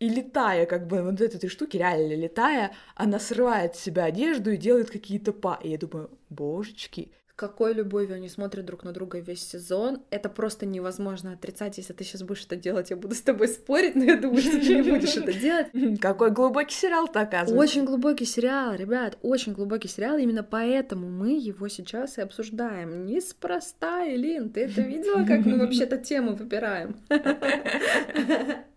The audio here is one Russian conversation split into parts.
И летая, как бы, вот этой штуки, реально летая, она срывает с себя одежду и делает какие-то па. И я думаю, божечки, какой любовью они смотрят друг на друга весь сезон. Это просто невозможно отрицать. Если ты сейчас будешь это делать, я буду с тобой спорить, но я думаю, что ты не будешь это делать. Какой глубокий сериал-то оказывается. Очень глубокий сериал, ребят, очень глубокий сериал. Именно поэтому мы его сейчас и обсуждаем. Неспроста, Элин, ты это видела, как мы вообще-то тему выбираем?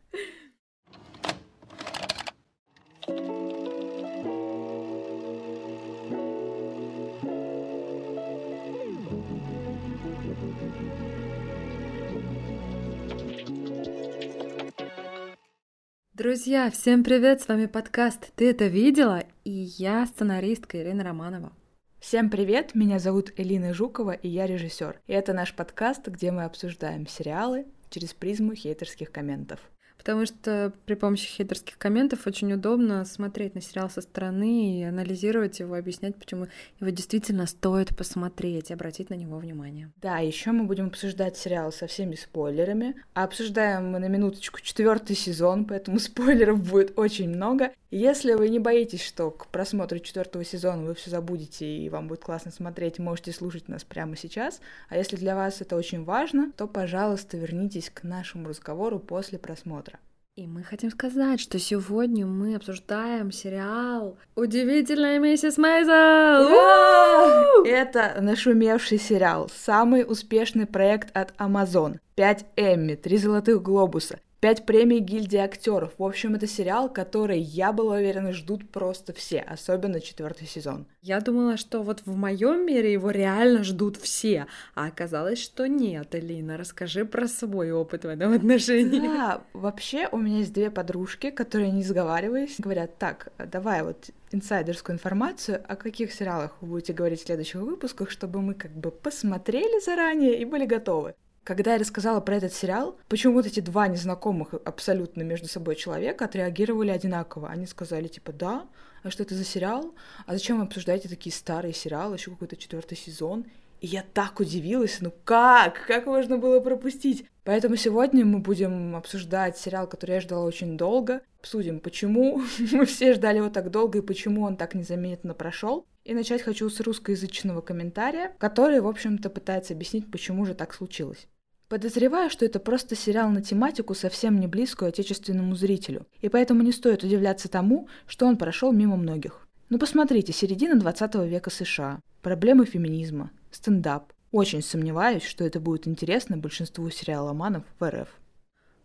Друзья, всем привет! С вами подкаст «Ты это видела?» и я сценаристка Ирина Романова. Всем привет! Меня зовут Элина Жукова, и я режиссер. И это наш подкаст, где мы обсуждаем сериалы через призму хейтерских комментов потому что при помощи хейтерских комментов очень удобно смотреть на сериал со стороны и анализировать его, объяснять, почему его действительно стоит посмотреть и обратить на него внимание. Да, еще мы будем обсуждать сериал со всеми спойлерами. А обсуждаем мы на минуточку четвертый сезон, поэтому спойлеров будет очень много. Если вы не боитесь, что к просмотру четвертого сезона вы все забудете и вам будет классно смотреть, можете слушать нас прямо сейчас. А если для вас это очень важно, то, пожалуйста, вернитесь к нашему разговору после просмотра. И мы хотим сказать, что сегодня мы обсуждаем сериал «Удивительная миссис Мейзел». Это нашумевший сериал, самый успешный проект от Amazon. 5 Эмми, 3 золотых глобуса, Пять премий гильдии актеров. В общем, это сериал, который, я была уверена, ждут просто все, особенно четвертый сезон. Я думала, что вот в моем мире его реально ждут все, а оказалось, что нет. Элина, расскажи про свой опыт в этом отношении. Да, вообще у меня есть две подружки, которые, не сговариваясь, говорят, так, давай вот инсайдерскую информацию, о каких сериалах вы будете говорить в следующих выпусках, чтобы мы как бы посмотрели заранее и были готовы. Когда я рассказала про этот сериал, почему вот эти два незнакомых абсолютно между собой человека отреагировали одинаково. Они сказали, типа, да, а что это за сериал? А зачем вы обсуждаете такие старые сериалы, еще какой-то четвертый сезон? И я так удивилась, ну как? Как можно было пропустить? Поэтому сегодня мы будем обсуждать сериал, который я ждала очень долго. Обсудим, почему мы все ждали его так долго и почему он так незаметно прошел. И начать хочу с русскоязычного комментария, который, в общем-то, пытается объяснить, почему же так случилось. Подозреваю, что это просто сериал на тематику, совсем не близкую отечественному зрителю, и поэтому не стоит удивляться тому, что он прошел мимо многих. Ну посмотрите, середина 20 века США, проблемы феминизма, стендап. Очень сомневаюсь, что это будет интересно большинству сериаломанов в РФ.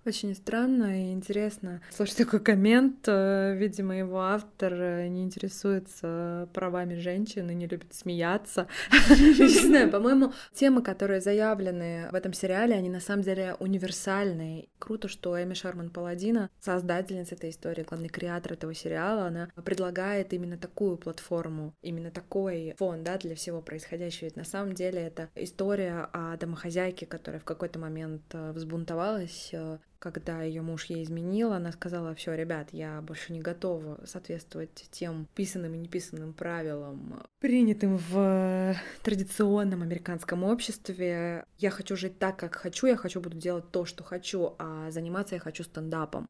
Очень странно и интересно слушать такой коммент. Э, видимо, его автор э, не интересуется правами женщин и не любит смеяться. Не знаю, по-моему, темы, которые заявлены в этом сериале, они на самом деле универсальные. Круто, что Эми Шарман Паладина, создательница этой истории, главный креатор этого сериала, она предлагает именно такую платформу, именно такой фон да, для всего происходящего. Ведь на самом деле это история о домохозяйке, которая в какой-то момент э, взбунтовалась, когда ее муж ей изменил, она сказала, все, ребят, я больше не готова соответствовать тем писанным и неписанным правилам, принятым в традиционном американском обществе. Я хочу жить так, как хочу, я хочу буду делать то, что хочу, а заниматься я хочу стендапом.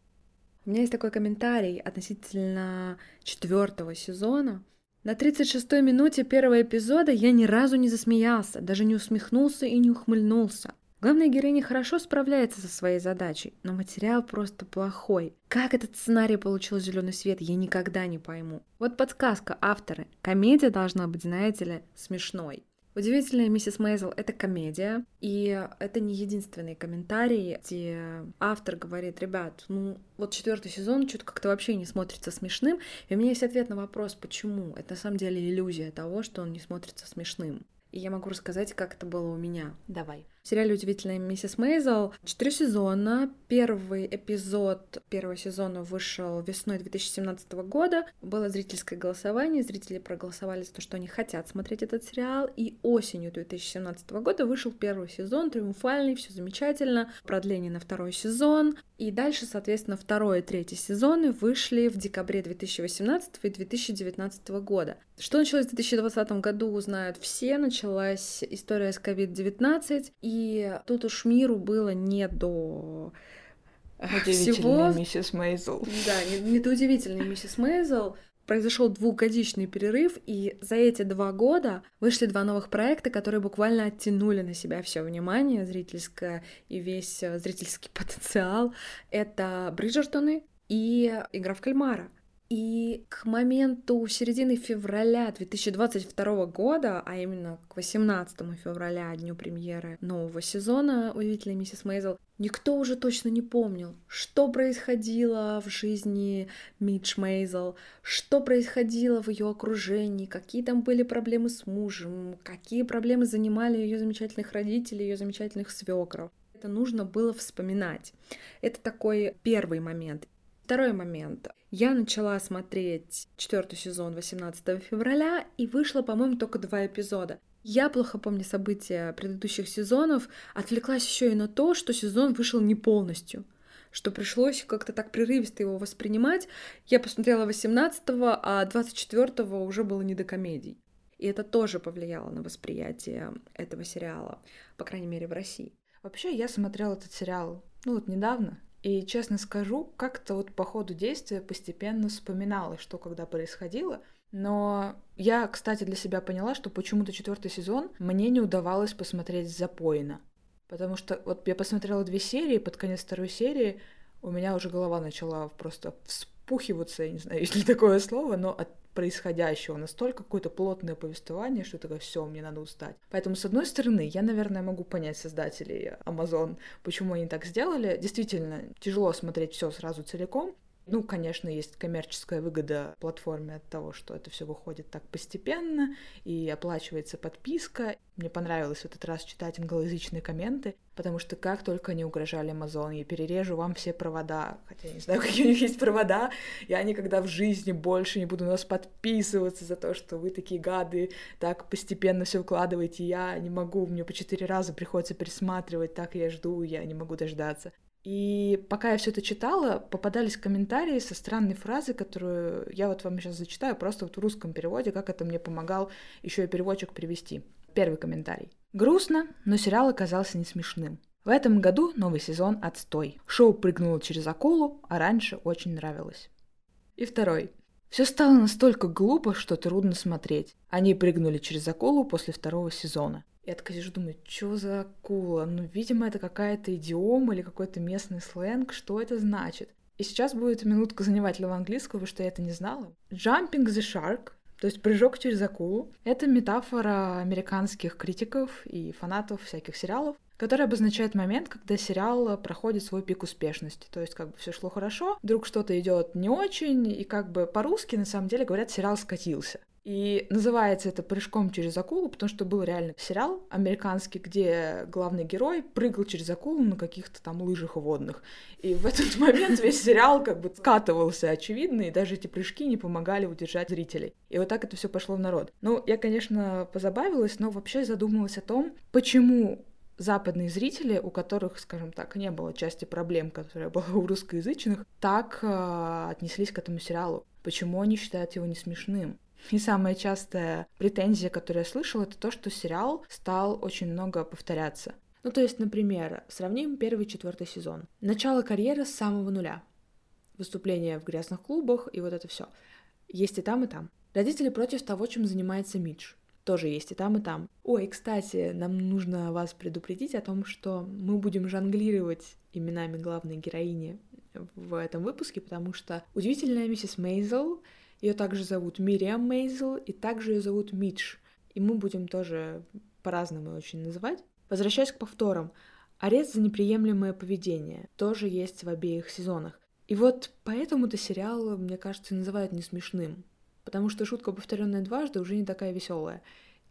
У меня есть такой комментарий относительно четвертого сезона. На 36-й минуте первого эпизода я ни разу не засмеялся, даже не усмехнулся и не ухмыльнулся. Главная героиня хорошо справляется со своей задачей, но материал просто плохой. Как этот сценарий получил зеленый свет, я никогда не пойму. Вот подсказка авторы. Комедия должна быть, знаете ли, смешной. Удивительная миссис Мейзел — это комедия, и это не единственный комментарий, где автор говорит, ребят, ну вот четвертый сезон что-то как-то вообще не смотрится смешным, и у меня есть ответ на вопрос, почему. Это на самом деле иллюзия того, что он не смотрится смешным. И я могу рассказать, как это было у меня. Давай. В сериале «Удивительная миссис Мейзел» четыре сезона. Первый эпизод первого сезона вышел весной 2017 года. Было зрительское голосование, зрители проголосовали за то, что они хотят смотреть этот сериал. И осенью 2017 года вышел первый сезон, триумфальный, все замечательно. Продление на второй сезон. И дальше, соответственно, второй и третий сезоны вышли в декабре 2018 и 2019 года. Что началось в 2020 году, узнают все. Началась история с COVID-19, и тут уж миру было не до всего... миссис Мейзел. Да, недоудивительная миссис Мейзел произошел двухгодичный перерыв, и за эти два года вышли два новых проекта, которые буквально оттянули на себя все внимание зрительское и весь э, зрительский потенциал. Это Бриджертоны и Игра в кальмара. И к моменту середины февраля 2022 года, а именно к 18 февраля, дню премьеры нового сезона «Удивительная миссис Мейзел», никто уже точно не помнил, что происходило в жизни Мидж Мейзел, что происходило в ее окружении, какие там были проблемы с мужем, какие проблемы занимали ее замечательных родителей, ее замечательных свекров. Это нужно было вспоминать. Это такой первый момент. Второй момент. Я начала смотреть четвертый сезон 18 февраля, и вышло, по-моему, только два эпизода. Я плохо помню события предыдущих сезонов, отвлеклась еще и на то, что сезон вышел не полностью что пришлось как-то так прерывисто его воспринимать. Я посмотрела 18-го, а 24-го уже было не до комедий. И это тоже повлияло на восприятие этого сериала, по крайней мере, в России. Вообще, я смотрела этот сериал, ну вот недавно, и, честно скажу, как-то вот по ходу действия постепенно вспоминала, что когда происходило. Но я, кстати, для себя поняла, что почему-то четвертый сезон мне не удавалось посмотреть запойно. Потому что вот я посмотрела две серии, под конец второй серии у меня уже голова начала просто вспухиваться, я не знаю, есть ли такое слово, но от происходящего, настолько какое-то плотное повествование, что такое все, мне надо устать. Поэтому, с одной стороны, я, наверное, могу понять создателей Amazon, почему они так сделали. Действительно, тяжело смотреть все сразу целиком, ну, конечно, есть коммерческая выгода платформе от того, что это все выходит так постепенно и оплачивается подписка. Мне понравилось в этот раз читать англоязычные комменты, потому что как только они угрожали Amazon, я перережу вам все провода, хотя я не знаю, какие у них есть провода, я никогда в жизни больше не буду на вас подписываться за то, что вы такие гады, так постепенно все укладываете, я не могу, мне по четыре раза приходится пересматривать, так я жду, я не могу дождаться. И пока я все это читала, попадались комментарии со странной фразой, которую я вот вам сейчас зачитаю, просто вот в русском переводе, как это мне помогал еще и переводчик перевести. Первый комментарий. Грустно, но сериал оказался не смешным. В этом году новый сезон отстой. Шоу прыгнуло через акулу, а раньше очень нравилось. И второй. Все стало настолько глупо, что трудно смотреть. Они прыгнули через акулу после второго сезона. Я такая сижу, думаю, что за акула? Ну, видимо, это какая-то идиома или какой-то местный сленг. Что это значит? И сейчас будет минутка занимательного английского, потому что я это не знала. Jumping the shark, то есть прыжок через акулу, это метафора американских критиков и фанатов всяких сериалов, которая обозначает момент, когда сериал проходит свой пик успешности. То есть как бы все шло хорошо, вдруг что-то идет не очень, и как бы по-русски на самом деле говорят, сериал скатился. И называется это «Прыжком через акулу», потому что был реально сериал американский, где главный герой прыгал через акулу на каких-то там лыжах водных. И в этот момент весь сериал как бы скатывался, очевидно, и даже эти прыжки не помогали удержать зрителей. И вот так это все пошло в народ. Ну, я, конечно, позабавилась, но вообще задумалась о том, почему западные зрители, у которых, скажем так, не было части проблем, которая была у русскоязычных, так э, отнеслись к этому сериалу. Почему они считают его не смешным? И самая частая претензия, которую я слышала, это то, что сериал стал очень много повторяться. Ну, то есть, например, сравним первый и четвертый сезон. Начало карьеры с самого нуля. Выступления в грязных клубах и вот это все. Есть и там, и там. Родители против того, чем занимается Мидж. Тоже есть и там, и там. Ой, кстати, нам нужно вас предупредить о том, что мы будем жонглировать именами главной героини в этом выпуске, потому что удивительная миссис Мейзел ее также зовут Мириам Мейзел, и также ее зовут Мидж. И мы будем тоже по-разному очень называть. Возвращаясь к повторам. Арест за неприемлемое поведение тоже есть в обеих сезонах. И вот поэтому-то сериал, мне кажется, называют не смешным. Потому что шутка, повторенная дважды, уже не такая веселая.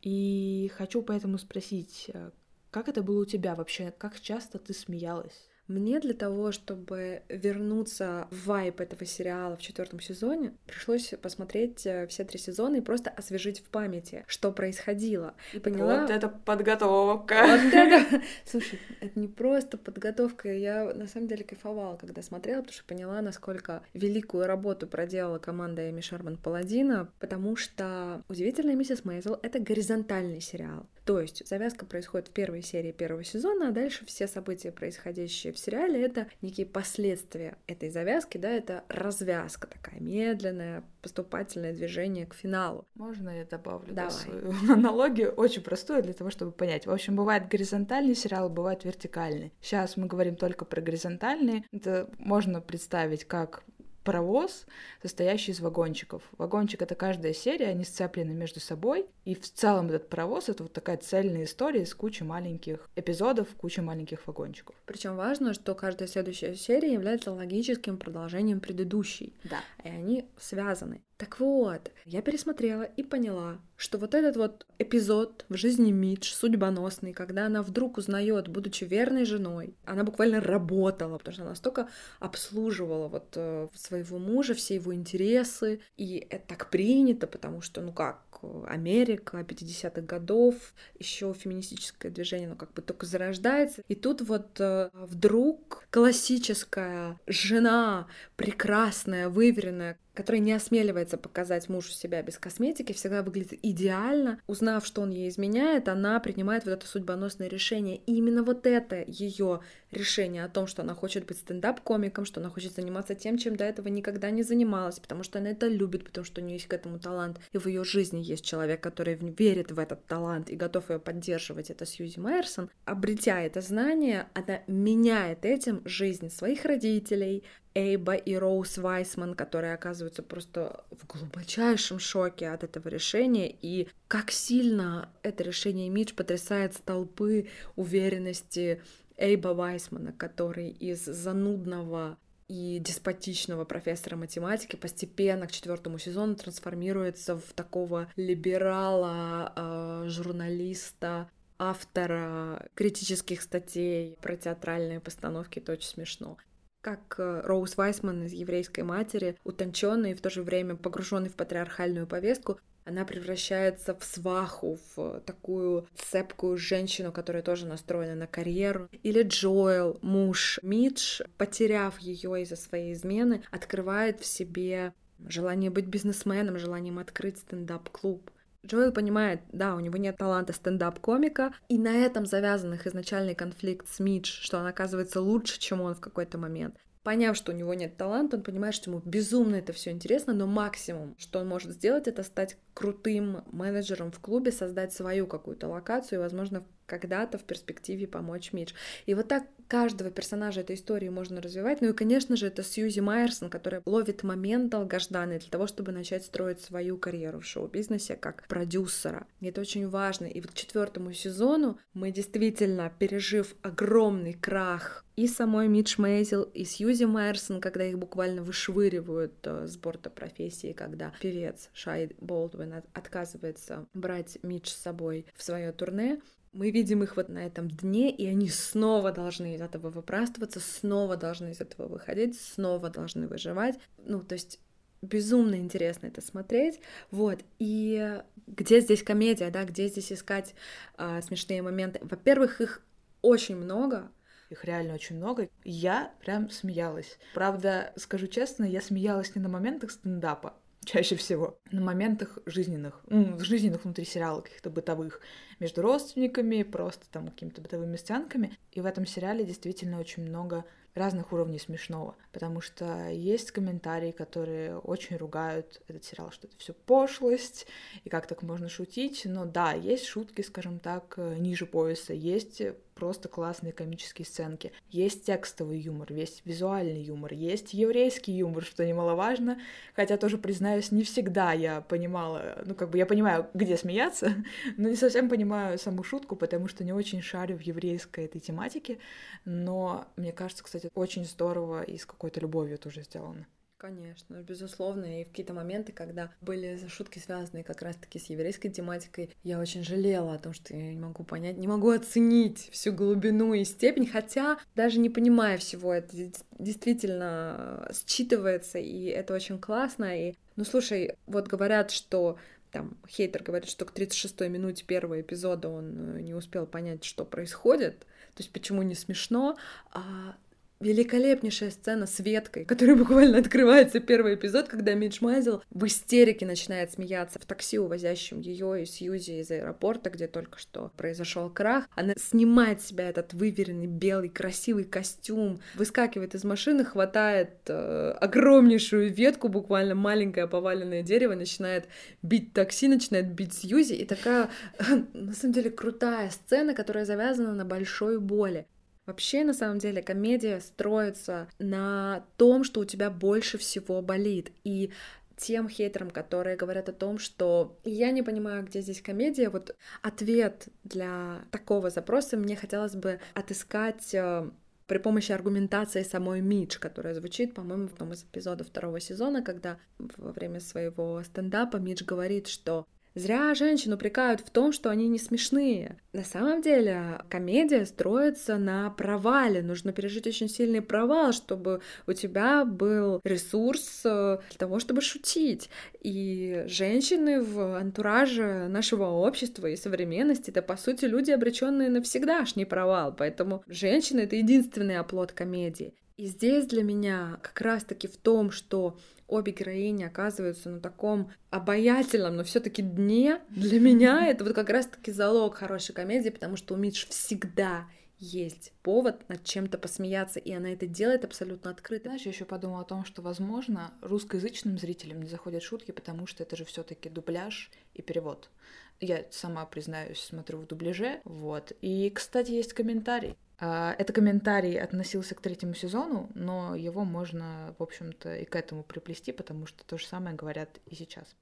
И хочу поэтому спросить, э, как это было у тебя вообще? Как часто ты смеялась? Мне для того, чтобы вернуться в вайп этого сериала в четвертом сезоне, пришлось посмотреть э, все три сезона и просто освежить в памяти, что происходило. И поняла... Вот это подготовка. Вот это... Слушай, это не просто подготовка. Я на самом деле кайфовала, когда смотрела, потому что поняла, насколько великую работу проделала команда Эми Шерман Паладина, потому что «Удивительная миссис Мейзел» — это горизонтальный сериал. То есть завязка происходит в первой серии первого сезона, а дальше все события, происходящие в сериале, это некие последствия этой завязки, да, это развязка такая медленная, поступательное движение к финалу. Можно я добавлю Давай. Да, свою аналогию, очень простую для того, чтобы понять. В общем, бывает горизонтальный сериал, бывает вертикальный. Сейчас мы говорим только про горизонтальные. Это можно представить как паровоз, состоящий из вагончиков. Вагончик — это каждая серия, они сцеплены между собой, и в целом этот паровоз — это вот такая цельная история с кучей маленьких эпизодов, кучей маленьких вагончиков. Причем важно, что каждая следующая серия является логическим продолжением предыдущей. Да. И они связаны. Так вот, я пересмотрела и поняла, что вот этот вот эпизод в жизни Мидж, судьбоносный, когда она вдруг узнает, будучи верной женой, она буквально работала, потому что она настолько обслуживала вот э, своего мужа, все его интересы, и это так принято, потому что, ну как, Америка 50-х годов, еще феминистическое движение, ну как бы только зарождается, и тут вот э, вдруг классическая жена, прекрасная, выверенная, которая не осмеливается показать мужу себя без косметики, всегда выглядит идеально. Узнав, что он ей изменяет, она принимает вот это судьбоносное решение. И именно вот это ее решение о том, что она хочет быть стендап-комиком, что она хочет заниматься тем, чем до этого никогда не занималась, потому что она это любит, потому что у нее есть к этому талант, и в ее жизни есть человек, который верит в этот талант и готов ее поддерживать, это Сьюзи Майерсон. Обретя это знание, она меняет этим жизнь своих родителей, Эйба и Роуз Вайсман, которые оказываются просто в глубочайшем шоке от этого решения, и как сильно это решение Мидж потрясает столпы уверенности Эйба Вайсмана, который из занудного и деспотичного профессора математики постепенно к четвертому сезону трансформируется в такого либерала, э, журналиста, автора критических статей про театральные постановки, это очень смешно. Как э, Роуз Вайсман из еврейской матери, утонченный и в то же время погруженный в патриархальную повестку, она превращается в сваху, в такую цепкую женщину, которая тоже настроена на карьеру. Или Джоэл, муж Мидж, потеряв ее из-за своей измены, открывает в себе желание быть бизнесменом, желанием открыть стендап-клуб. Джоэл понимает, да, у него нет таланта стендап-комика, и на этом завязан их изначальный конфликт с Мидж, что он оказывается лучше, чем он в какой-то момент. Поняв, что у него нет таланта, он понимает, что ему безумно это все интересно, но максимум, что он может сделать, это стать крутым менеджером в клубе, создать свою какую-то локацию и, возможно, когда-то в перспективе помочь Мидж. И вот так каждого персонажа этой истории можно развивать. Ну и, конечно же, это Сьюзи Майерсон, которая ловит момент долгожданный для того, чтобы начать строить свою карьеру в шоу-бизнесе как продюсера. И это очень важно. И вот к четвертому сезону мы действительно, пережив огромный крах и самой Мидж Мейзел, и Сьюзи Майерсон, когда их буквально вышвыривают э, с борта профессии, когда певец Шай Болдуин отказывается брать Мидж с собой в свое турне, мы видим их вот на этом дне, и они снова должны из этого выпрастываться, снова должны из этого выходить, снова должны выживать. Ну, то есть безумно интересно это смотреть, вот, и где здесь комедия, да, где здесь искать а, смешные моменты. Во-первых, их очень много, их реально очень много. Я прям смеялась. Правда, скажу честно, я смеялась не на моментах стендапа, чаще всего, на моментах жизненных, ну, жизненных внутри сериала, каких-то бытовых, между родственниками, просто там какими-то бытовыми сценками. И в этом сериале действительно очень много разных уровней смешного, потому что есть комментарии, которые очень ругают этот сериал, что это все пошлость, и как так можно шутить, но да, есть шутки, скажем так, ниже пояса, есть просто классные комические сценки. Есть текстовый юмор, есть визуальный юмор, есть еврейский юмор, что немаловажно. Хотя тоже, признаюсь, не всегда я понимала, ну как бы я понимаю, где смеяться, но не совсем понимаю саму шутку, потому что не очень шарю в еврейской этой тематике. Но мне кажется, кстати, очень здорово и с какой-то любовью тоже сделано. Конечно, безусловно. И в какие-то моменты, когда были шутки, связанные как раз-таки с еврейской тематикой, я очень жалела о том, что я не могу понять, не могу оценить всю глубину и степень, хотя даже не понимая всего, это действительно считывается, и это очень классно. И, ну, слушай, вот говорят, что там хейтер говорит, что к 36-й минуте первого эпизода он э, не успел понять, что происходит, то есть почему не смешно, а великолепнейшая сцена с веткой, которая буквально открывается первый эпизод, когда Мидж Майзел в истерике начинает смеяться в такси, увозящем ее и Сьюзи из аэропорта, где только что произошел крах. Она снимает с себя этот выверенный белый красивый костюм, выскакивает из машины, хватает э, огромнейшую ветку, буквально маленькое поваленное дерево, начинает бить такси, начинает бить Сьюзи, и такая, на самом деле, крутая сцена, которая завязана на большой боли. Вообще, на самом деле, комедия строится на том, что у тебя больше всего болит. И тем хейтерам, которые говорят о том, что я не понимаю, где здесь комедия, вот ответ для такого запроса мне хотелось бы отыскать э, при помощи аргументации самой Мидж, которая звучит, по-моему, в одном из эпизодов второго сезона, когда во время своего стендапа Мидж говорит, что Зря женщин упрекают в том, что они не смешные. На самом деле комедия строится на провале. Нужно пережить очень сильный провал, чтобы у тебя был ресурс э, для того, чтобы шутить. И женщины в антураже нашего общества и современности это, по сути, люди, обреченные на всегдашний провал. Поэтому женщины — это единственный оплот комедии. И здесь для меня как раз-таки в том, что обе героини оказываются на таком обаятельном, но все-таки дне, для меня это вот как раз-таки залог хорошей комедии, потому что у Мидж всегда есть повод над чем-то посмеяться, и она это делает абсолютно открыто. Знаешь, я еще подумала о том, что, возможно, русскоязычным зрителям не заходят шутки, потому что это же все-таки дубляж и перевод. Я сама, признаюсь, смотрю в дубляже, вот. И, кстати, есть комментарий. А, это комментарий относился к третьему сезону, но его можно, в общем-то, и к этому приплести, потому что то же самое говорят и сейчас.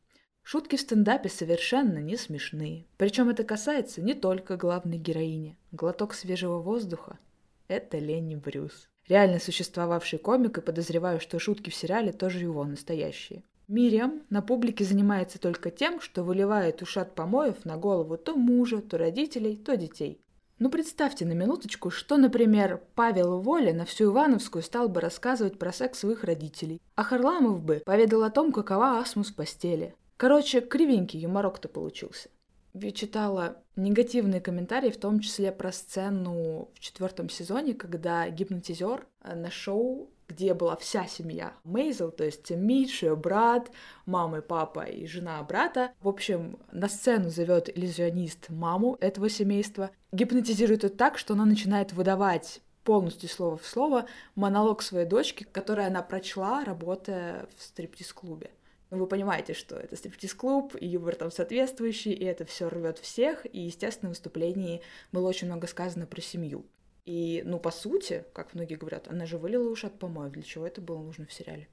Шутки в стендапе совершенно не смешные. Причем это касается не только главной героини. Глоток свежего воздуха — это Ленни Брюс. Реально существовавший комик, и подозреваю, что шутки в сериале тоже его настоящие. Мириам на публике занимается только тем, что выливает ушат помоев на голову то мужа, то родителей, то детей. Ну представьте на минуточку, что, например, Павел Воля на всю Ивановскую стал бы рассказывать про секс своих родителей, а Харламов бы поведал о том, какова асмус в постели. Короче, кривенький юморок-то получился. Я читала негативные комментарии, в том числе про сцену в четвертом сезоне, когда гипнотизер на шоу где была вся семья Мейзел, то есть Митч, ее брат, мама и папа и жена брата. В общем, на сцену зовет иллюзионист маму этого семейства, гипнотизирует ее так, что она начинает выдавать полностью слово в слово монолог своей дочки, который она прочла, работая в стриптиз-клубе. Ну, вы понимаете, что это стриптиз-клуб, и юмор там соответствующий, и это все рвет всех, и, естественно, в выступлении было очень много сказано про семью. И, ну, по сути, как многие говорят, она же вылила уши от помоев. Для чего это было нужно в сериале?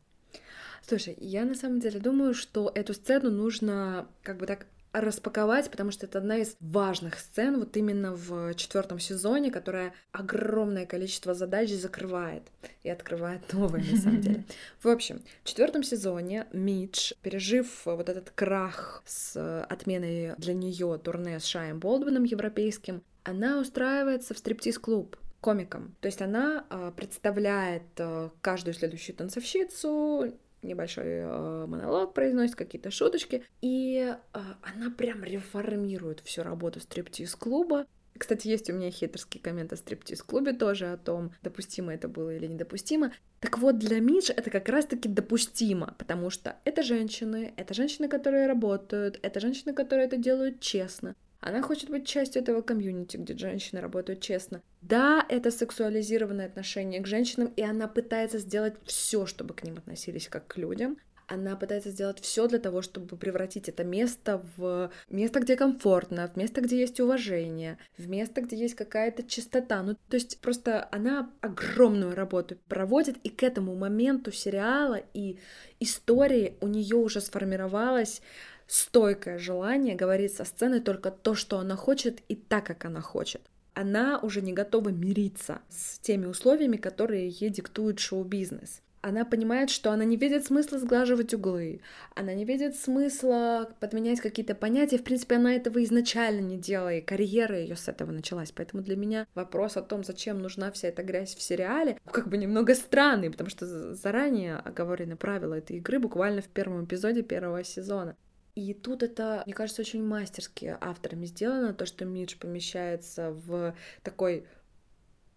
Слушай, я на самом деле думаю, что эту сцену нужно как бы так распаковать, потому что это одна из важных сцен вот именно в четвертом сезоне, которая огромное количество задач закрывает и открывает новые, на самом деле. В общем, в четвертом сезоне Мидж, пережив вот этот крах с отменой для нее турне с Шаем Болдвином европейским, она устраивается в стриптиз-клуб комиком. То есть она э, представляет э, каждую следующую танцовщицу, небольшой э, монолог произносит, какие-то шуточки, и э, она прям реформирует всю работу стриптиз-клуба. Кстати, есть у меня хитрский коммент о стриптиз-клубе тоже, о том, допустимо это было или недопустимо. Так вот, для Мидж это как раз-таки допустимо, потому что это женщины, это женщины, которые работают, это женщины, которые это делают честно. Она хочет быть частью этого комьюнити, где женщины работают честно. Да, это сексуализированное отношение к женщинам, и она пытается сделать все, чтобы к ним относились как к людям. Она пытается сделать все для того, чтобы превратить это место в место, где комфортно, в место, где есть уважение, в место, где есть какая-то чистота. Ну, то есть просто она огромную работу проводит, и к этому моменту сериала и истории у нее уже сформировалась стойкое желание говорить со сцены только то, что она хочет и так, как она хочет. Она уже не готова мириться с теми условиями, которые ей диктует шоу-бизнес. Она понимает, что она не видит смысла сглаживать углы, она не видит смысла подменять какие-то понятия. В принципе, она этого изначально не делала, и карьера ее с этого началась. Поэтому для меня вопрос о том, зачем нужна вся эта грязь в сериале, как бы немного странный, потому что заранее оговорены правила этой игры буквально в первом эпизоде первого сезона. И тут это, мне кажется, очень мастерски авторами сделано, то, что Мидж помещается в такой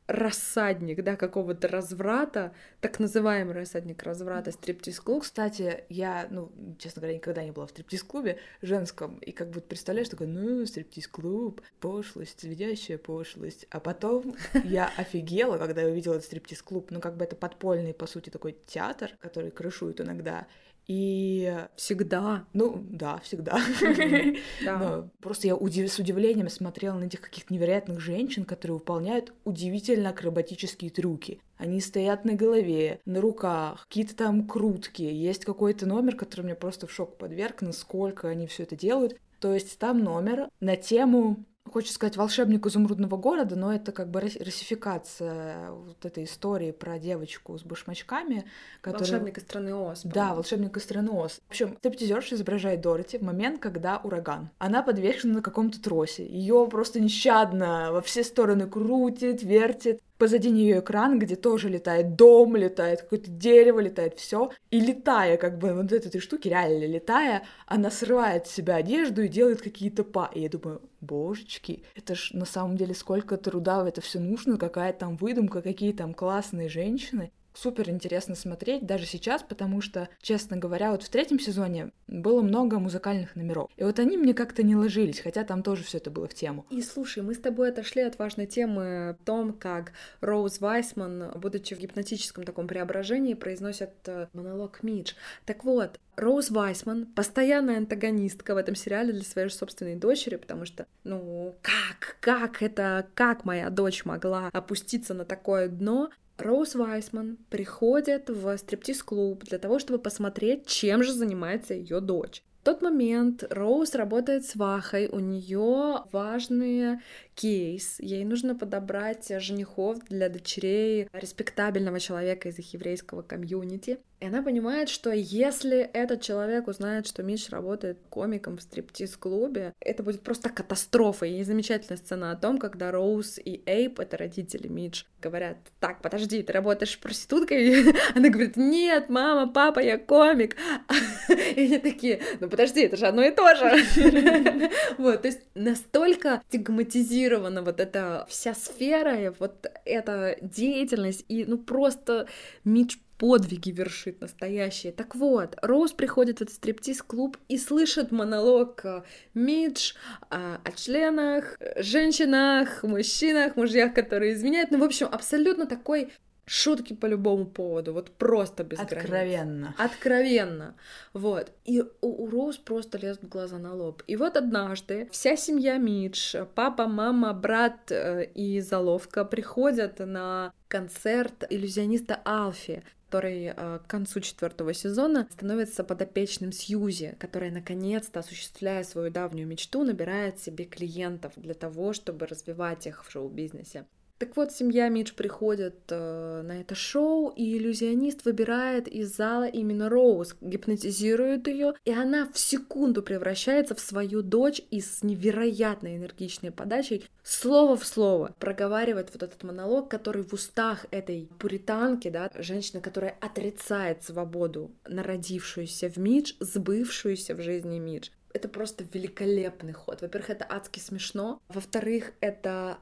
рассадник, да, какого-то разврата, так называемый рассадник разврата, стриптиз-клуб. Кстати, я, ну, честно говоря, никогда не была в стриптиз-клубе женском, и как бы представляешь, такой, ну, стриптиз-клуб, пошлость, видящая пошлость. А потом я офигела, когда я увидела этот стриптиз-клуб, ну, как бы это подпольный, по сути, такой театр, который крышует иногда, и всегда. Ну, да, всегда. Да. просто я удив... с удивлением смотрела на этих каких-то невероятных женщин, которые выполняют удивительно акробатические трюки. Они стоят на голове, на руках, какие-то там крутки. Есть какой-то номер, который меня просто в шок подверг, насколько они все это делают. То есть там номер на тему хочется сказать волшебник изумрудного города, но это как бы расификация вот этой истории про девочку с башмачками. Которая... Волшебник из страны Оз. Да, волшебник из страны Оз. В общем, стриптизерша изображает Дороти в момент, когда ураган. Она подвешена на каком-то тросе. Ее просто нещадно во все стороны крутит, вертит позади нее экран, где тоже летает дом, летает какое-то дерево, летает все. И летая, как бы, вот этой штуки, реально летая, она срывает с себя одежду и делает какие-то па. И я думаю, божечки, это ж на самом деле сколько труда в это все нужно, какая там выдумка, какие там классные женщины супер интересно смотреть даже сейчас, потому что, честно говоря, вот в третьем сезоне было много музыкальных номеров. И вот они мне как-то не ложились, хотя там тоже все это было в тему. И слушай, мы с тобой отошли от важной темы о том, как Роуз Вайсман, будучи в гипнотическом таком преображении, произносит э, монолог Мидж. Так вот, Роуз Вайсман постоянная антагонистка в этом сериале для своей же собственной дочери, потому что, ну, как, как это, как моя дочь могла опуститься на такое дно? Роуз Вайсман приходит в стриптиз-клуб для того, чтобы посмотреть, чем же занимается ее дочь. В тот момент Роуз работает с Вахой, у нее важные кейс, ей нужно подобрать женихов для дочерей респектабельного человека из их еврейского комьюнити. И она понимает, что если этот человек узнает, что Миш работает комиком в стриптиз-клубе, это будет просто катастрофа. И замечательная сцена о том, когда Роуз и Эйп, это родители Мидж, говорят, так, подожди, ты работаешь проституткой? Она говорит, нет, мама, папа, я комик. И они такие, ну подожди, это же одно и то же. Вот, то есть настолько стигматизируют зафиксирована вот эта вся сфера, вот эта деятельность, и ну просто Мидж подвиги вершит настоящие. Так вот, Роуз приходит в этот стриптиз-клуб и слышит монолог э, Мидж о, о членах, женщинах, мужчинах, мужьях, которые изменяют. Ну, в общем, абсолютно такой шутки по любому поводу, вот просто без Откровенно. Границ. Откровенно. Вот. И у, у Роуз просто лезут глаза на лоб. И вот однажды вся семья Мидж, папа, мама, брат э, и Заловка приходят на концерт иллюзиониста Алфи, который э, к концу четвертого сезона становится подопечным Сьюзи, которая наконец-то, осуществляя свою давнюю мечту, набирает себе клиентов для того, чтобы развивать их в шоу-бизнесе. Так вот, семья Мидж приходит э, на это шоу, и иллюзионист выбирает из зала именно Роуз, гипнотизирует ее, и она в секунду превращается в свою дочь и с невероятной энергичной подачей слово в слово проговаривает вот этот монолог, который в устах этой пуританки, да, женщины, которая отрицает свободу, народившуюся в Мидж, сбывшуюся в жизни Мидж. Это просто великолепный ход. Во-первых, это адски смешно. Во-вторых, это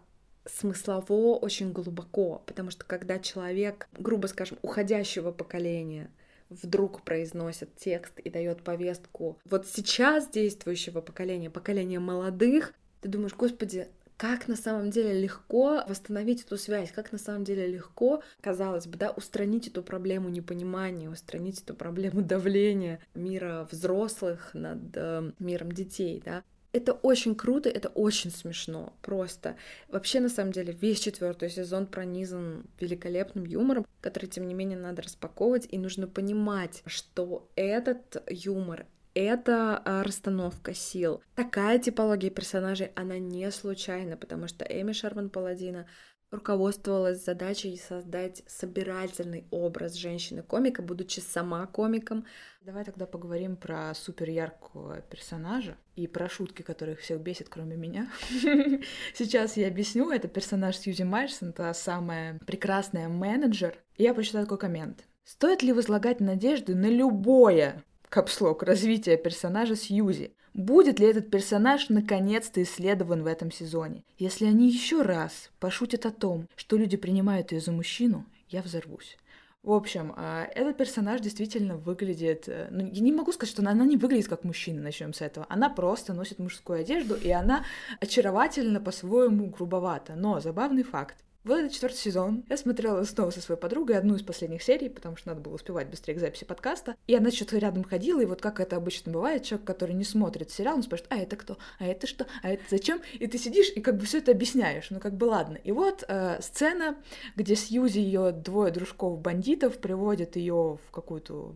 смыслово очень глубоко, потому что когда человек, грубо скажем, уходящего поколения, вдруг произносит текст и дает повестку вот сейчас действующего поколения, поколения молодых, ты думаешь, господи, как на самом деле легко восстановить эту связь, как на самом деле легко, казалось бы, да, устранить эту проблему непонимания, устранить эту проблему давления мира взрослых над э, миром детей, да. Это очень круто, это очень смешно, просто. Вообще, на самом деле, весь четвертый сезон пронизан великолепным юмором, который, тем не менее, надо распаковывать, и нужно понимать, что этот юмор это а, расстановка сил. Такая типология персонажей, она не случайна, потому что Эми Шарман Паладина руководствовалась задачей создать собирательный образ женщины-комика, будучи сама комиком. Давай тогда поговорим про супер яркого персонажа и про шутки, которых всех бесит, кроме меня. Сейчас я объясню. Это персонаж Сьюзи Майерсон, та самая прекрасная менеджер. Я прочитаю такой коммент. Стоит ли возлагать надежды на любое капслок развития персонажа Сьюзи? Будет ли этот персонаж наконец-то исследован в этом сезоне? Если они еще раз пошутят о том, что люди принимают ее за мужчину, я взорвусь. В общем, а, этот персонаж действительно выглядит... Э, ну, я не могу сказать, что она, она не выглядит как мужчина, начнем с этого. Она просто носит мужскую одежду, и она очаровательно по-своему грубовата. Но забавный факт. Вот четвертый сезон. Я смотрела снова со своей подругой одну из последних серий, потому что надо было успевать быстрее к записи подкаста. И она что-то рядом ходила, и вот как это обычно бывает, человек, который не смотрит сериал, он спрашивает, а это кто? А это что? А это зачем? И ты сидишь и как бы все это объясняешь. Ну как бы ладно. И вот э, сцена, где Сьюзи ее двое дружков-бандитов приводят ее в какую-то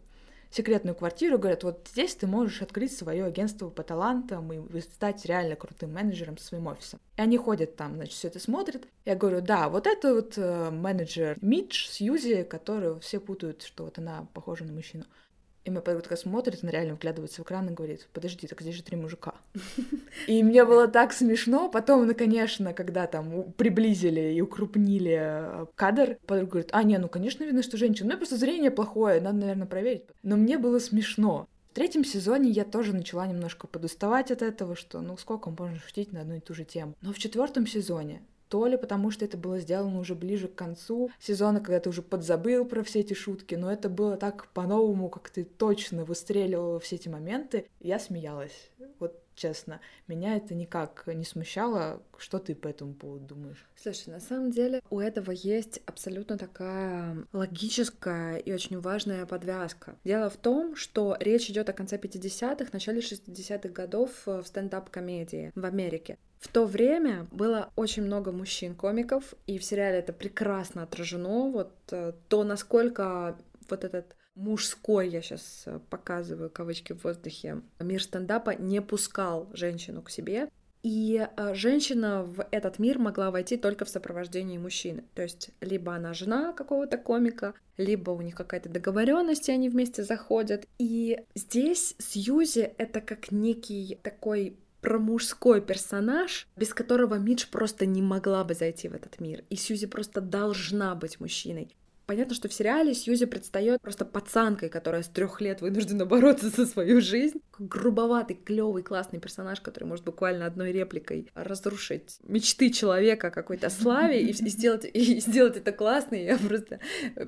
секретную квартиру, говорят, вот здесь ты можешь открыть свое агентство по талантам и стать реально крутым менеджером со своим офисом. И они ходят там, значит, все это смотрят. Я говорю, да, вот это вот э, менеджер Мидж Сьюзи, которую все путают, что вот она похожа на мужчину. И моя подруга такая смотрит, она реально вглядывается в экран и говорит, подожди, так здесь же три мужика. И мне было так смешно. Потом, ну, конечно, когда там приблизили и укрупнили э, кадр, подруга говорит, а, не, ну, конечно, видно, что женщина. Ну, просто зрение плохое, надо, наверное, проверить. Но мне было смешно. В третьем сезоне я тоже начала немножко подуставать от этого, что ну сколько можно шутить на одну и ту же тему. Но в четвертом сезоне то ли потому, что это было сделано уже ближе к концу сезона, когда ты уже подзабыл про все эти шутки, но это было так по-новому, как ты точно выстреливала все эти моменты. Я смеялась, вот честно. Меня это никак не смущало. Что ты по этому поводу думаешь? Слушай, на самом деле у этого есть абсолютно такая логическая и очень важная подвязка. Дело в том, что речь идет о конце 50-х, начале 60-х годов в стендап-комедии в Америке. В то время было очень много мужчин-комиков, и в сериале это прекрасно отражено, вот э, то, насколько вот этот мужской, я сейчас э, показываю кавычки в воздухе, мир стендапа не пускал женщину к себе. И э, женщина в этот мир могла войти только в сопровождении мужчины. То есть либо она жена какого-то комика, либо у них какая-то договоренность, и они вместе заходят. И здесь Сьюзи это как некий такой про мужской персонаж, без которого Мидж просто не могла бы зайти в этот мир. И Сьюзи просто должна быть мужчиной. Понятно, что в сериале Сьюзи предстает просто пацанкой, которая с трех лет вынуждена бороться за свою жизнь. Грубоватый, клевый, классный персонаж, который может буквально одной репликой разрушить мечты человека о какой-то славе и, сделать, и сделать это классно. И я просто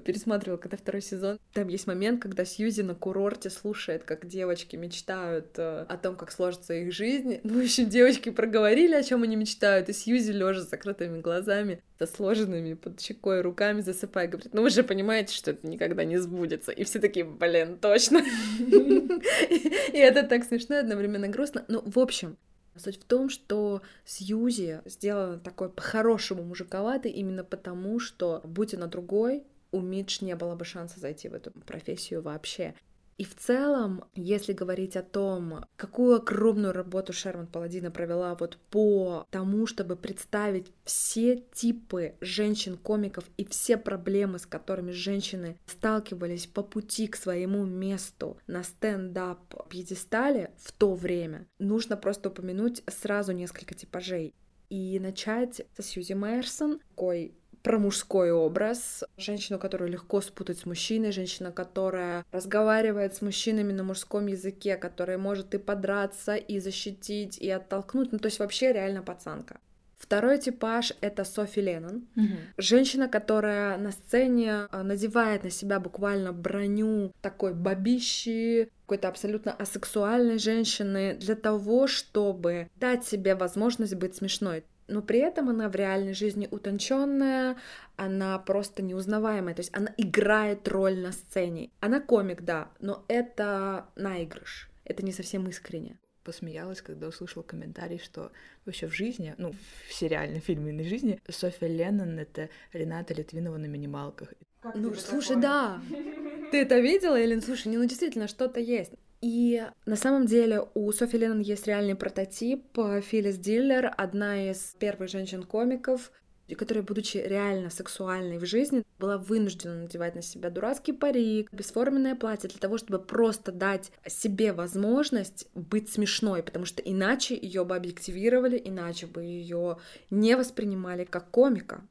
пересматривала когда второй сезон. Там есть момент, когда Сьюзи на курорте слушает, как девочки мечтают э, о том, как сложится их жизнь. Ну, в общем, девочки проговорили, о чем они мечтают, и Сьюзи лежа с закрытыми глазами со сложенными под щекой руками засыпая, говорит, ну вы же понимаете, что это никогда не сбудется. И все такие, блин, точно. И это так смешно, одновременно грустно. Ну, в общем, Суть в том, что Сьюзи сделана такой по-хорошему мужиковатой именно потому, что, будь она другой, у Мидж не было бы шанса зайти в эту профессию вообще. И в целом, если говорить о том, какую огромную работу Шерман Паладина провела вот по тому, чтобы представить все типы женщин-комиков и все проблемы, с которыми женщины сталкивались по пути к своему месту на стендап-пьедестале в то время, нужно просто упомянуть сразу несколько типажей. И начать со Сьюзи Майерсон, такой про мужской образ, женщину, которую легко спутать с мужчиной, женщина, которая разговаривает с мужчинами на мужском языке, которая может и подраться, и защитить, и оттолкнуть, ну то есть вообще реально пацанка. Второй типаж — это Софи Леннон. Угу. Женщина, которая на сцене а, надевает на себя буквально броню такой бабищи, какой-то абсолютно асексуальной женщины для того, чтобы дать себе возможность быть смешной но при этом она в реальной жизни утонченная, она просто неузнаваемая, то есть она играет роль на сцене. Она комик, да, но это наигрыш, это не совсем искренне посмеялась, когда услышала комментарий, что вообще в жизни, ну, в сериальной фильме жизни, Софья Леннон — это Рената Литвинова на минималках. Как ну, слушай, такое? да. Ты это видела, Эллен? Слушай, ну, действительно, что-то есть. И на самом деле у Софи Леннон есть реальный прототип. Филлис Диллер, одна из первых женщин-комиков, которая, будучи реально сексуальной в жизни, была вынуждена надевать на себя дурацкий парик, бесформенное платье для того, чтобы просто дать себе возможность быть смешной, потому что иначе ее бы объективировали, иначе бы ее не воспринимали как комика.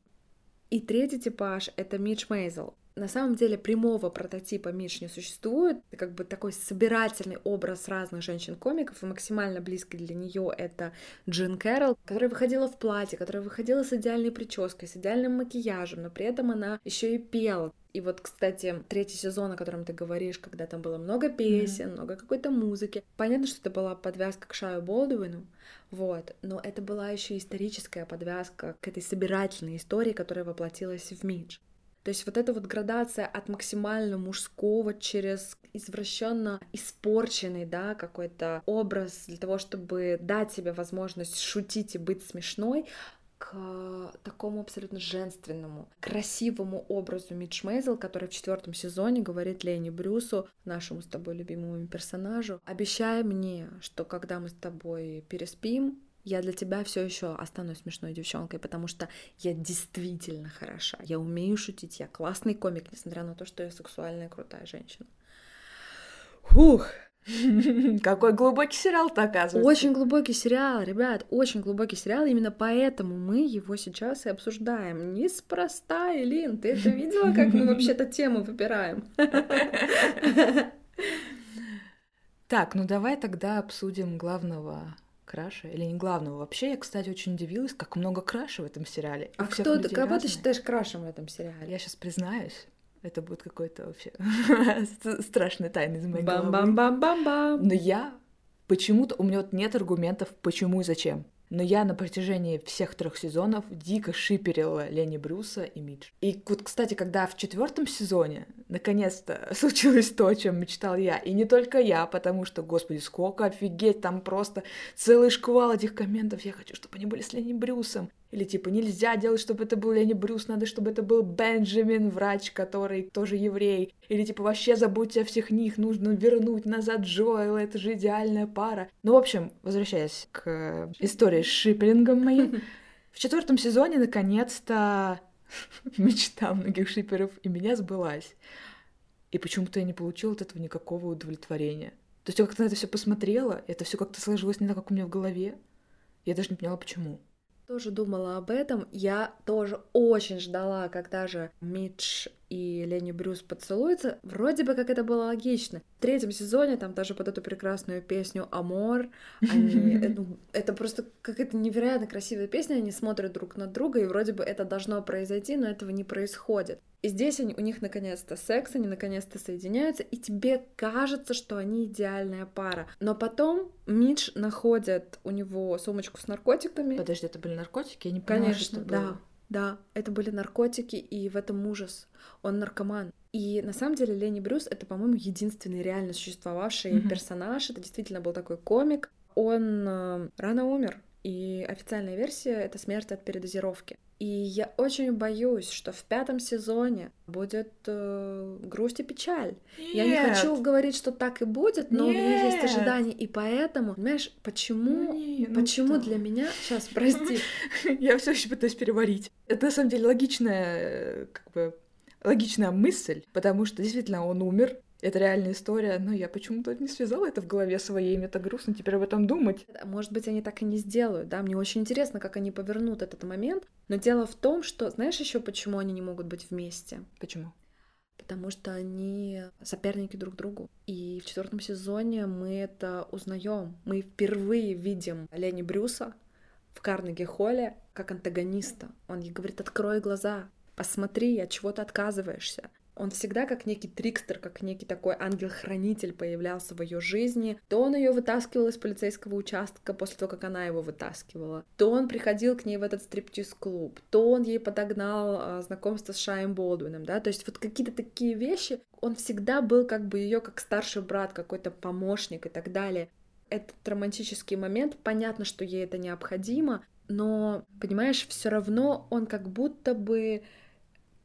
И третий типаж — это Мидж Мейзел. На самом деле прямого прототипа Миш не существует. Это как бы такой собирательный образ разных женщин-комиков, и максимально близкий для нее это Джин Кэрролл, которая выходила в платье, которая выходила с идеальной прической, с идеальным макияжем, но при этом она еще и пела. И вот, кстати, третий сезон, о котором ты говоришь, когда там было много песен, mm-hmm. много какой-то музыки. Понятно, что это была подвязка к Шаю Болдуину, вот, но это была еще историческая подвязка к этой собирательной истории, которая воплотилась в Мидж. То есть вот эта вот градация от максимально мужского через извращенно испорченный, да, какой-то образ для того, чтобы дать себе возможность шутить и быть смешной, к такому абсолютно женственному, красивому образу Мидж Мейзел, который в четвертом сезоне говорит Ленни Брюсу, нашему с тобой любимому персонажу, обещай мне, что когда мы с тобой переспим, я для тебя все еще останусь смешной девчонкой, потому что я действительно хороша. Я умею шутить, я классный комик, несмотря на то, что я сексуальная крутая женщина. Фух, Какой глубокий сериал-то оказывается. Очень глубокий сериал, ребят, очень глубокий сериал. Именно поэтому мы его сейчас и обсуждаем. Неспроста, Элин, ты это видела, как мы вообще-то тему выбираем? Так, ну давай тогда обсудим главного краша, или не главного. Вообще, я, кстати, очень удивилась, как много краша в этом сериале. А кто, кого ты считаешь крашем в этом сериале? Я сейчас признаюсь. Это будет какой-то вообще страшный тайны из моей головы. Бам-бам-бам-бам-бам. Но я почему-то... У меня вот нет аргументов, почему и зачем но я на протяжении всех трех сезонов дико шиперила Лени Брюса и Мидж. И вот, кстати, когда в четвертом сезоне наконец-то случилось то, о чем мечтал я, и не только я, потому что, господи, сколько офигеть, там просто целый шквал этих комментов, я хочу, чтобы они были с Лени Брюсом. Или типа нельзя делать, чтобы это был Лени Брюс, надо, чтобы это был Бенджамин, врач, который тоже еврей. Или типа вообще забудьте о всех них, нужно вернуть назад Джоэла, это же идеальная пара. Ну, в общем, возвращаясь к истории с шиперингом моим, в четвертом сезоне наконец-то мечта многих шиперов и меня сбылась. И почему-то я не получила от этого никакого удовлетворения. То есть я как-то на это все посмотрела, это все как-то сложилось не так, как у меня в голове. Я даже не поняла, почему тоже думала об этом. Я тоже очень ждала, когда же Митч и Ленни Брюс поцелуются. Вроде бы как это было логично. В третьем сезоне там даже под эту прекрасную песню «Амор» они... Ну, это просто какая-то невероятно красивая песня, они смотрят друг на друга, и вроде бы это должно произойти, но этого не происходит. И здесь они, у них наконец-то секс, они наконец-то соединяются, и тебе кажется, что они идеальная пара. Но потом Мидж находит у него сумочку с наркотиками. Подожди, это были наркотики? Я не поняла, Конечно, что да. было. Да, это были наркотики, и в этом ужас. Он наркоман. И на самом деле Лени Брюс это, по-моему, единственный реально существовавший mm-hmm. персонаж. Это действительно был такой комик. Он э, рано умер, и официальная версия — это смерть от передозировки. И я очень боюсь, что в пятом сезоне будет э, грусть и печаль. Нет. Я не хочу говорить, что так и будет, но Нет. у меня есть ожидания, и поэтому, понимаешь, почему, Нет, ну почему что? для меня, сейчас, прости, я все еще пытаюсь переварить. Это на самом деле логичная, э, как бы логичная мысль, потому что действительно он умер, это реальная история, но я почему-то не связала это в голове своей, мне так грустно теперь об этом думать. Может быть, они так и не сделают, да, мне очень интересно, как они повернут этот момент, но дело в том, что, знаешь еще, почему они не могут быть вместе? Почему? Потому что они соперники друг другу. И в четвертом сезоне мы это узнаем. Мы впервые видим Лени Брюса в Карнеги Холле как антагониста. Он ей говорит, открой глаза, посмотри, от чего ты отказываешься. Он всегда как некий трикстер, как некий такой ангел-хранитель появлялся в ее жизни. То он ее вытаскивал из полицейского участка после того, как она его вытаскивала. То он приходил к ней в этот стриптиз-клуб. То он ей подогнал а, знакомство с Шаем Болдуином, да. То есть вот какие-то такие вещи. Он всегда был как бы ее как старший брат, какой-то помощник и так далее. Этот романтический момент, понятно, что ей это необходимо, но, понимаешь, все равно он как будто бы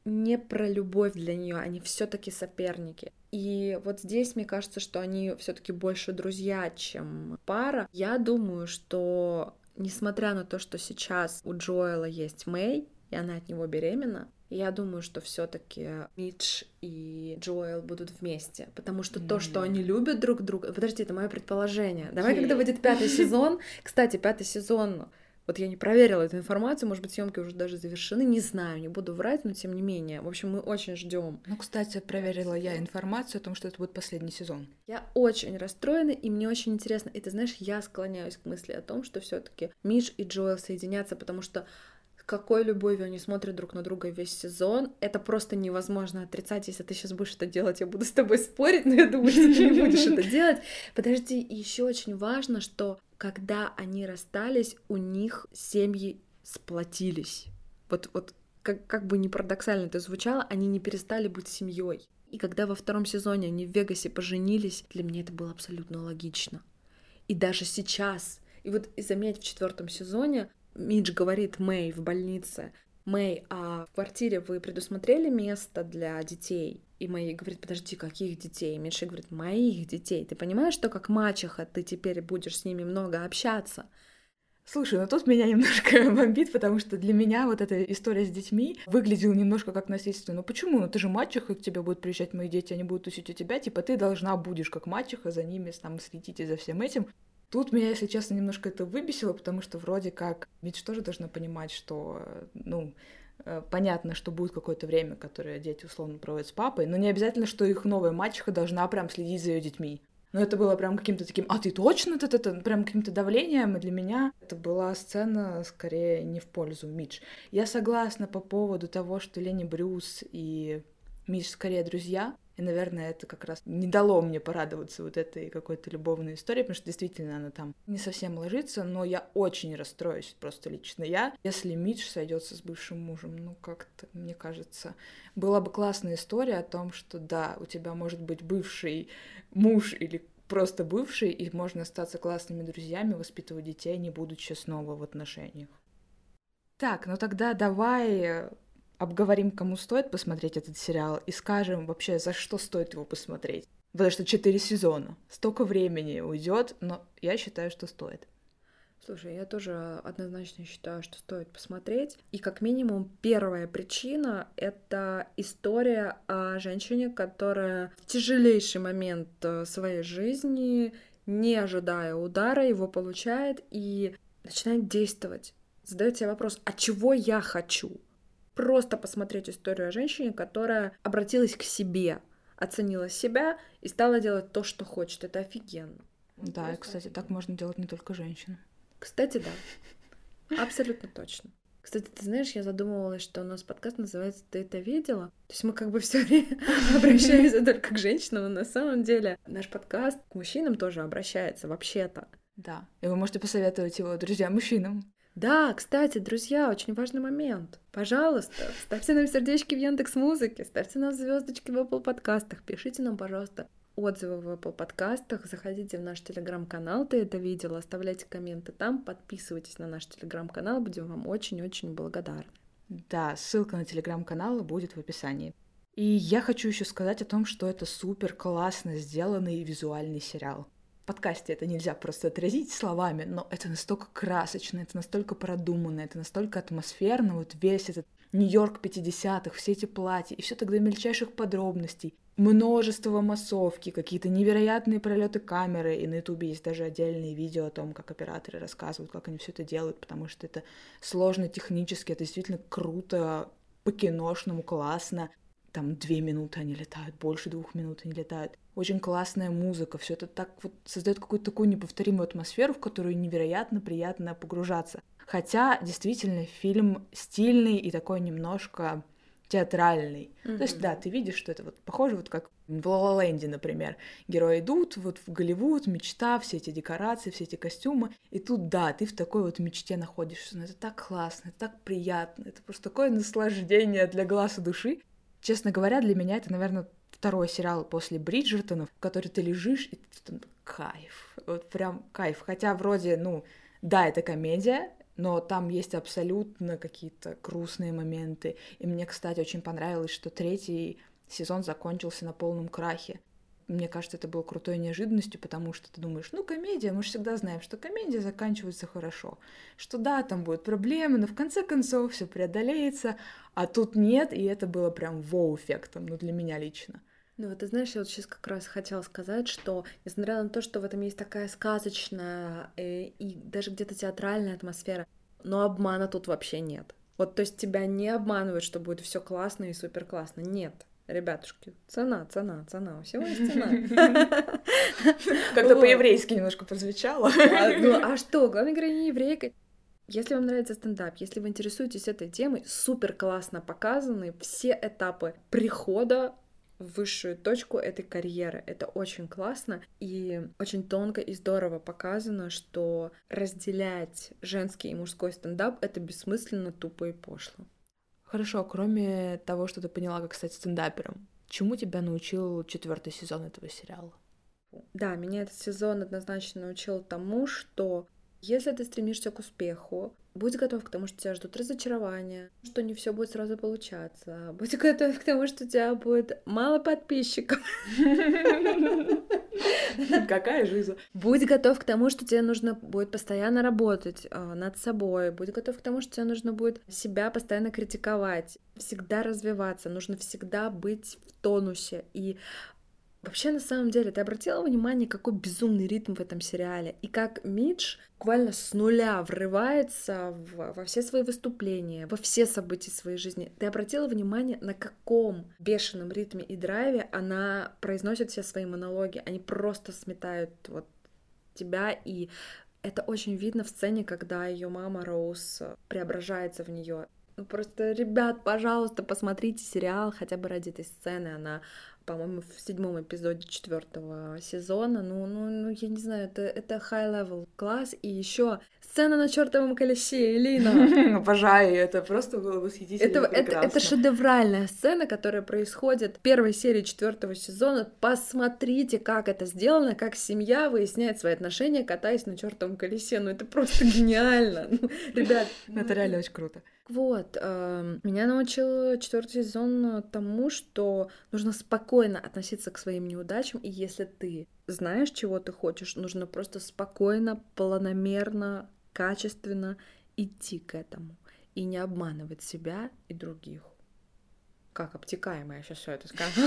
не про любовь для нее, они все-таки соперники. И вот здесь мне кажется, что они все-таки больше друзья, чем пара. Я думаю, что несмотря на то, что сейчас у Джоэла есть Мэй, и она от него беременна, я думаю, что все-таки Мидж и Джоэл будут вместе, потому что mm-hmm. то, что они любят друг друга, подожди, это мое предположение. Давай, okay. когда выйдет пятый сезон, кстати, пятый сезон Вот я не проверила эту информацию, может быть, съемки уже даже завершены, не знаю, не буду врать, но тем не менее. В общем, мы очень ждем. Ну, кстати, проверила я информацию о том, что это будет последний сезон. Я очень расстроена, и мне очень интересно. И ты знаешь, я склоняюсь к мысли о том, что все-таки Миш и Джоэл соединятся, потому что какой любовью они смотрят друг на друга весь сезон. Это просто невозможно отрицать. Если ты сейчас будешь это делать, я буду с тобой спорить, но я думаю, что ты не будешь это делать. Подожди, еще очень важно, что когда они расстались, у них семьи сплотились. Вот, вот как, как бы не парадоксально это звучало, они не перестали быть семьей. И когда во втором сезоне они в Вегасе поженились, для меня это было абсолютно логично. И даже сейчас, и вот и заметь, в четвертом сезоне Мидж говорит Мэй в больнице, Мэй, а в квартире вы предусмотрели место для детей? И Мэй говорит, подожди, каких детей? Мидж говорит, моих детей. Ты понимаешь, что как мачеха ты теперь будешь с ними много общаться? Слушай, ну тут меня немножко бомбит, потому что для меня вот эта история с детьми выглядела немножко как насильство. Ну почему? Ну ты же мачеха, к тебе будут приезжать мои дети, они будут тусить у тебя, типа ты должна будешь как мачеха за ними там следить и за всем этим. Тут меня, если честно, немножко это выбесило, потому что вроде как ведь тоже должна понимать, что, ну, э, понятно, что будет какое-то время, которое дети условно проводят с папой, но не обязательно, что их новая мачеха должна прям следить за ее детьми. Но это было прям каким-то таким, а ты точно это, это прям каким-то давлением, и для меня это была сцена скорее не в пользу Мидж. Я согласна по поводу того, что Лени Брюс и Мидж скорее друзья, и, наверное, это как раз не дало мне порадоваться вот этой какой-то любовной истории, потому что действительно она там не совсем ложится, но я очень расстроюсь, просто лично я, если Мидж сойдется с бывшим мужем. Ну, как-то, мне кажется, была бы классная история о том, что да, у тебя может быть бывший муж или просто бывший, и можно остаться классными друзьями, воспитывать детей, не будучи снова в отношениях. Так, ну тогда давай обговорим, кому стоит посмотреть этот сериал, и скажем вообще, за что стоит его посмотреть. Потому что четыре сезона, столько времени уйдет, но я считаю, что стоит. Слушай, я тоже однозначно считаю, что стоит посмотреть. И как минимум первая причина — это история о женщине, которая в тяжелейший момент э, своей жизни, не ожидая удара, его получает и начинает действовать. Задает себе вопрос, а чего я хочу? Просто посмотреть историю о женщине, которая обратилась к себе, оценила себя и стала делать то, что хочет. Это офигенно. Да, и, кстати, так можно делать не только женщинам. Кстати, да. Абсолютно точно. Кстати, ты знаешь, я задумывалась, что у нас подкаст называется «Ты это видела?». То есть мы как бы все время обращаемся только к женщинам, но на самом деле наш подкаст к мужчинам тоже обращается вообще-то. Да, и вы можете посоветовать его друзьям-мужчинам. Да, кстати, друзья, очень важный момент. Пожалуйста, ставьте нам сердечки в Яндекс Музыке, ставьте нам звездочки в Apple подкастах, пишите нам, пожалуйста, отзывы в Apple подкастах, заходите в наш телеграм-канал, ты это видел, оставляйте комменты там, подписывайтесь на наш телеграм-канал, будем вам очень-очень благодарны. Да, ссылка на телеграм-канал будет в описании. И я хочу еще сказать о том, что это супер классно сделанный визуальный сериал подкасте это нельзя просто отразить словами, но это настолько красочно, это настолько продуманно, это настолько атмосферно, вот весь этот Нью-Йорк 50-х, все эти платья, и все тогда мельчайших подробностей, множество массовки, какие-то невероятные пролеты камеры, и на Ютубе есть даже отдельные видео о том, как операторы рассказывают, как они все это делают, потому что это сложно технически, это действительно круто, по-киношному, классно. Там две минуты они летают, больше двух минут они летают очень классная музыка, все это так вот создает какую-то такую неповторимую атмосферу, в которую невероятно приятно погружаться. Хотя действительно фильм стильный и такой немножко театральный. Mm-hmm. То есть, да, ты видишь, что это вот похоже, вот как в ла Ленде, например. Герои идут вот в Голливуд, мечта, все эти декорации, все эти костюмы. И тут, да, ты в такой вот мечте находишься. Но это так классно, это так приятно. Это просто такое наслаждение для глаз и души. Честно говоря, для меня это, наверное, второй сериал после Бриджертонов, в который ты лежишь, и ты там кайф, вот прям кайф. Хотя вроде, ну, да, это комедия, но там есть абсолютно какие-то грустные моменты. И мне, кстати, очень понравилось, что третий сезон закончился на полном крахе. Мне кажется, это было крутой неожиданностью, потому что ты думаешь, ну, комедия, мы же всегда знаем, что комедия заканчивается хорошо. Что да, там будут проблемы, но в конце концов все преодолеется, а тут нет, и это было прям воу-эффектом, ну, для меня лично. Ну вот ты знаешь, я вот сейчас как раз хотела сказать, что несмотря на то, что в этом есть такая сказочная э, и даже где-то театральная атмосфера, Но обмана тут вообще нет. Вот, то есть тебя не обманывают, что будет все классно и супер классно. Нет. Ребятушки, цена, цена, цена, у всего есть цена. Как-то по-еврейски немножко прозвучало. А, ну, а что, главная героиня еврейка. Если вам нравится стендап, если вы интересуетесь этой темой, супер классно показаны все этапы прихода в высшую точку этой карьеры. Это очень классно и очень тонко и здорово показано, что разделять женский и мужской стендап — это бессмысленно, тупо и пошло. Хорошо, кроме того, что ты поняла, как стать стендапером, чему тебя научил четвертый сезон этого сериала? Да, меня этот сезон однозначно научил тому, что если ты стремишься к успеху, будь готов к тому, что тебя ждут разочарования, что не все будет сразу получаться. Будь готов к тому, что у тебя будет мало подписчиков. Какая жизнь? Будь готов к тому, что тебе нужно будет постоянно работать э, над собой. Будь готов к тому, что тебе нужно будет себя постоянно критиковать, всегда развиваться. Нужно всегда быть в тонусе. И Вообще, на самом деле, ты обратила внимание, какой безумный ритм в этом сериале? И как Мидж буквально с нуля врывается в, во все свои выступления, во все события своей жизни. Ты обратила внимание, на каком бешеном ритме и драйве она произносит все свои монологи? Они просто сметают вот тебя, и это очень видно в сцене, когда ее мама Роуз преображается в нее. Ну просто, ребят, пожалуйста, посмотрите сериал хотя бы ради этой сцены. Она по-моему, в седьмом эпизоде четвертого сезона. Ну, ну, ну, я не знаю, это, это high-level класс. И еще сцена на чертовом колесе, Элина. Обожаю, это просто было восхитительно это, это, это шедевральная сцена, которая происходит в первой серии четвертого сезона. Посмотрите, как это сделано, как семья выясняет свои отношения, катаясь на чертовом колесе. Ну, это просто гениально. Ну, ребят. Это реально очень круто. Вот, э, меня научил четвертый сезон тому, что нужно спокойно относиться к своим неудачам, и если ты знаешь, чего ты хочешь, нужно просто спокойно, планомерно, качественно идти к этому и не обманывать себя и других. Как обтекаемо я сейчас все это скажу.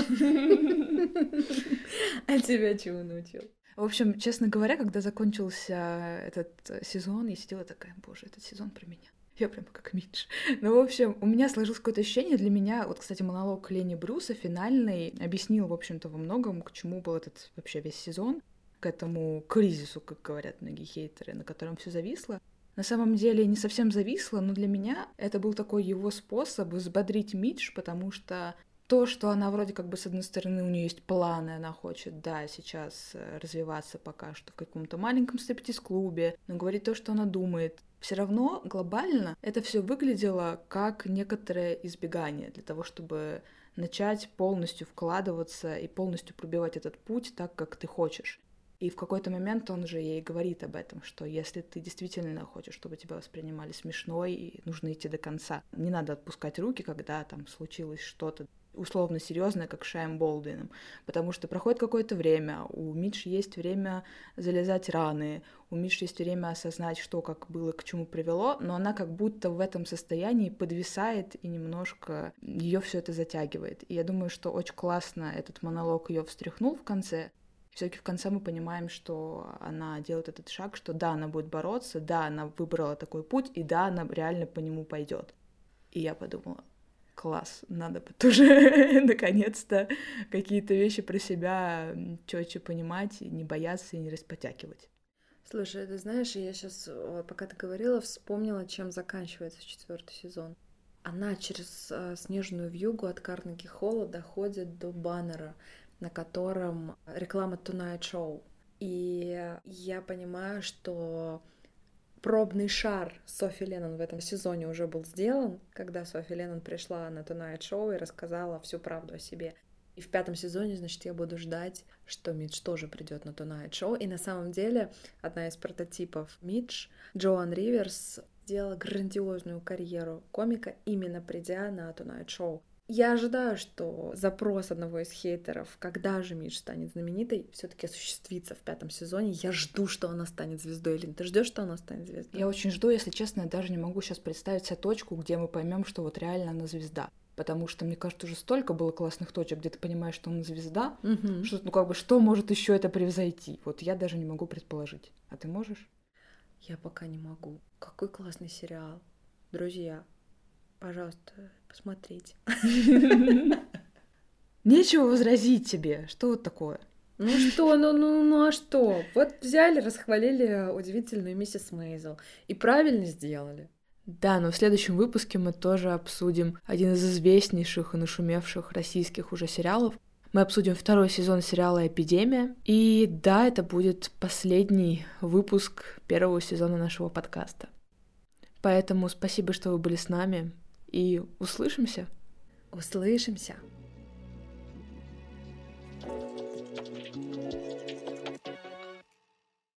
А тебя чего научил? В общем, честно говоря, когда закончился этот сезон, я сидела такая, боже, этот сезон про меня. Я прям как Мидж. Ну, в общем, у меня сложилось какое-то ощущение для меня, вот, кстати, монолог Лени Брюса финальный объяснил, в общем-то, во многом, к чему был этот вообще весь сезон, к этому кризису, как говорят многие хейтеры, на котором все зависло. На самом деле не совсем зависло, но для меня это был такой его способ взбодрить Мидж, потому что то, что она вроде как бы с одной стороны у нее есть планы, она хочет, да, сейчас э, развиваться пока что в каком-то маленьком стриптиз-клубе, но говорит то, что она думает, все равно глобально это все выглядело как некоторое избегание для того, чтобы начать полностью вкладываться и полностью пробивать этот путь так, как ты хочешь. И в какой-то момент он же ей говорит об этом, что если ты действительно хочешь, чтобы тебя воспринимали смешной, нужно идти до конца. Не надо отпускать руки, когда там случилось что-то условно серьезное, как Шайм Болдуином, потому что проходит какое-то время, у Мидж есть время залезать раны, у Мидж есть время осознать, что как было, к чему привело, но она как будто в этом состоянии подвисает и немножко ее все это затягивает. И я думаю, что очень классно этот монолог ее встряхнул в конце. Все-таки в конце мы понимаем, что она делает этот шаг, что да, она будет бороться, да, она выбрала такой путь, и да, она реально по нему пойдет. И я подумала, класс, надо тоже наконец-то какие-то вещи про себя четче понимать, не бояться и не распотякивать. Слушай, ты знаешь, я сейчас, пока ты говорила, вспомнила, чем заканчивается четвертый сезон. Она через э, снежную вьюгу от Карнеги Холла доходит до баннера, на котором реклама Tonight Show. И я понимаю, что пробный шар Софи Леннон в этом сезоне уже был сделан, когда Софи Леннон пришла на Tonight Show и рассказала всю правду о себе. И в пятом сезоне, значит, я буду ждать, что Мидж тоже придет на Tonight Show. И на самом деле одна из прототипов Мидж, Джоан Риверс, сделала грандиозную карьеру комика, именно придя на Tonight Show. Я ожидаю, что запрос одного из хейтеров, когда же Мидж станет знаменитой, все-таки осуществится в пятом сезоне. Я жду, что она станет звездой. Или ты ждешь, что она станет звездой? Я очень жду, если честно, я даже не могу сейчас представить себе точку, где мы поймем, что вот реально она звезда. Потому что, мне кажется, уже столько было классных точек, где ты понимаешь, что она звезда, угу. что, ну, как бы, что может еще это превзойти? Вот я даже не могу предположить. А ты можешь? Я пока не могу. Какой классный сериал. Друзья, пожалуйста, посмотрите. Нечего возразить тебе. Что вот такое? Ну что, ну, ну, ну а что? Вот взяли, расхвалили удивительную миссис Мейзел. И правильно сделали. Да, но в следующем выпуске мы тоже обсудим один из известнейших и нашумевших российских уже сериалов. Мы обсудим второй сезон сериала «Эпидемия». И да, это будет последний выпуск первого сезона нашего подкаста. Поэтому спасибо, что вы были с нами, и услышимся. Услышимся. thank you